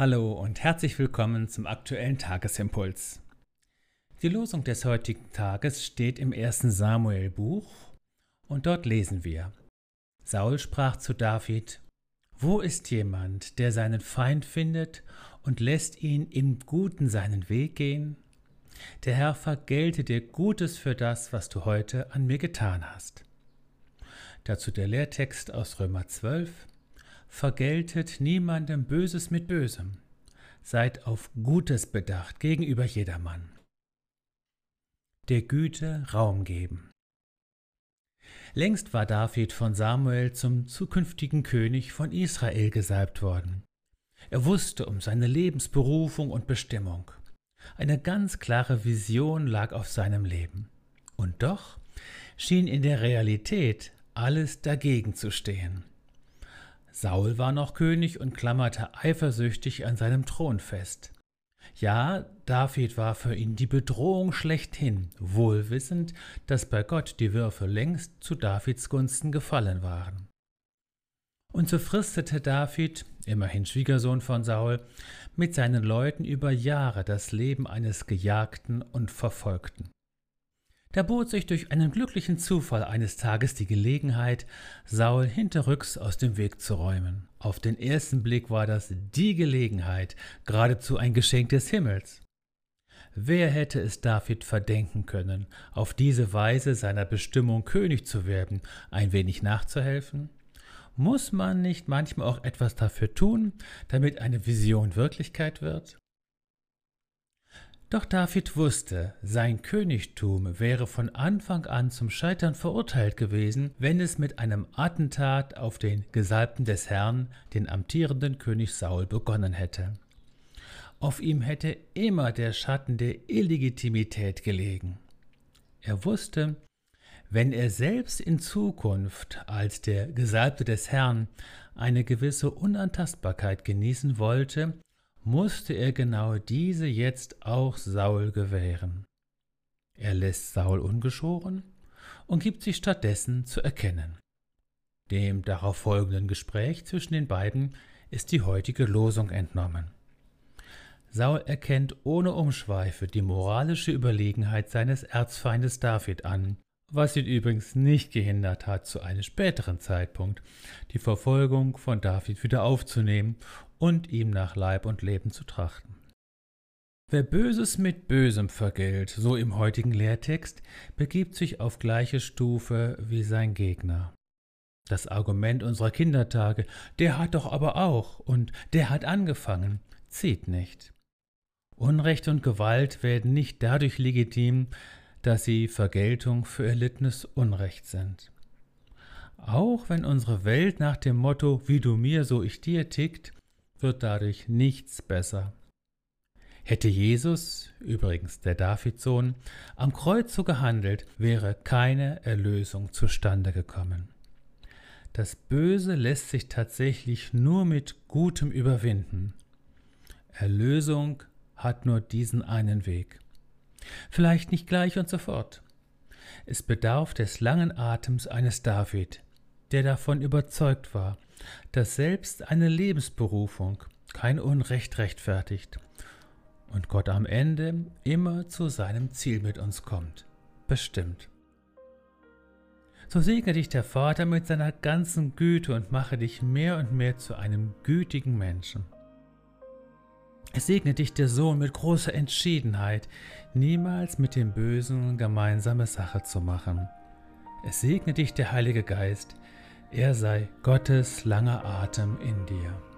Hallo und herzlich willkommen zum aktuellen Tagesimpuls. Die Losung des heutigen Tages steht im ersten Samuel-Buch und dort lesen wir: Saul sprach zu David: Wo ist jemand, der seinen Feind findet und lässt ihn im Guten seinen Weg gehen? Der Herr vergelte dir Gutes für das, was du heute an mir getan hast. Dazu der Lehrtext aus Römer 12. Vergeltet niemandem Böses mit Bösem. Seid auf Gutes bedacht gegenüber jedermann. Der Güte Raum geben. Längst war David von Samuel zum zukünftigen König von Israel gesalbt worden. Er wusste um seine Lebensberufung und Bestimmung. Eine ganz klare Vision lag auf seinem Leben. Und doch schien in der Realität alles dagegen zu stehen. Saul war noch König und klammerte eifersüchtig an seinem Thron fest. Ja, David war für ihn die Bedrohung schlechthin, wohl wissend, dass bei Gott die Würfe längst zu Davids Gunsten gefallen waren. Und so fristete David, immerhin Schwiegersohn von Saul, mit seinen Leuten über Jahre das Leben eines Gejagten und Verfolgten. Da bot sich durch einen glücklichen Zufall eines Tages die Gelegenheit, Saul hinterrücks aus dem Weg zu räumen. Auf den ersten Blick war das die Gelegenheit, geradezu ein Geschenk des Himmels. Wer hätte es David verdenken können, auf diese Weise seiner Bestimmung König zu werden, ein wenig nachzuhelfen? Muss man nicht manchmal auch etwas dafür tun, damit eine Vision Wirklichkeit wird? Doch David wusste, sein Königtum wäre von Anfang an zum Scheitern verurteilt gewesen, wenn es mit einem Attentat auf den Gesalbten des Herrn, den amtierenden König Saul, begonnen hätte. Auf ihm hätte immer der Schatten der Illegitimität gelegen. Er wusste, wenn er selbst in Zukunft als der Gesalbte des Herrn eine gewisse Unantastbarkeit genießen wollte, musste er genau diese jetzt auch Saul gewähren. Er lässt Saul ungeschoren und gibt sich stattdessen zu erkennen. Dem darauf folgenden Gespräch zwischen den beiden ist die heutige Losung entnommen. Saul erkennt ohne Umschweife die moralische Überlegenheit seines Erzfeindes David an, was ihn übrigens nicht gehindert hat, zu einem späteren Zeitpunkt die Verfolgung von David wieder aufzunehmen und ihm nach Leib und Leben zu trachten. Wer Böses mit Bösem vergilt, so im heutigen Lehrtext, begibt sich auf gleiche Stufe wie sein Gegner. Das Argument unserer Kindertage, der hat doch aber auch und der hat angefangen, zieht nicht. Unrecht und Gewalt werden nicht dadurch legitim, dass sie Vergeltung für erlittenes Unrecht sind. Auch wenn unsere Welt nach dem Motto wie du mir, so ich dir tickt, wird dadurch nichts besser. Hätte Jesus, übrigens der Davidsohn, am Kreuz so gehandelt, wäre keine Erlösung zustande gekommen. Das Böse lässt sich tatsächlich nur mit Gutem überwinden. Erlösung hat nur diesen einen Weg. Vielleicht nicht gleich und sofort. Es bedarf des langen Atems eines David, der davon überzeugt war, dass selbst eine Lebensberufung kein Unrecht rechtfertigt und Gott am Ende immer zu seinem Ziel mit uns kommt. Bestimmt. So segne dich der Vater mit seiner ganzen Güte und mache dich mehr und mehr zu einem gütigen Menschen. Es segne dich der Sohn mit großer Entschiedenheit, niemals mit dem Bösen gemeinsame Sache zu machen. Es segne dich der Heilige Geist, er sei Gottes langer Atem in dir.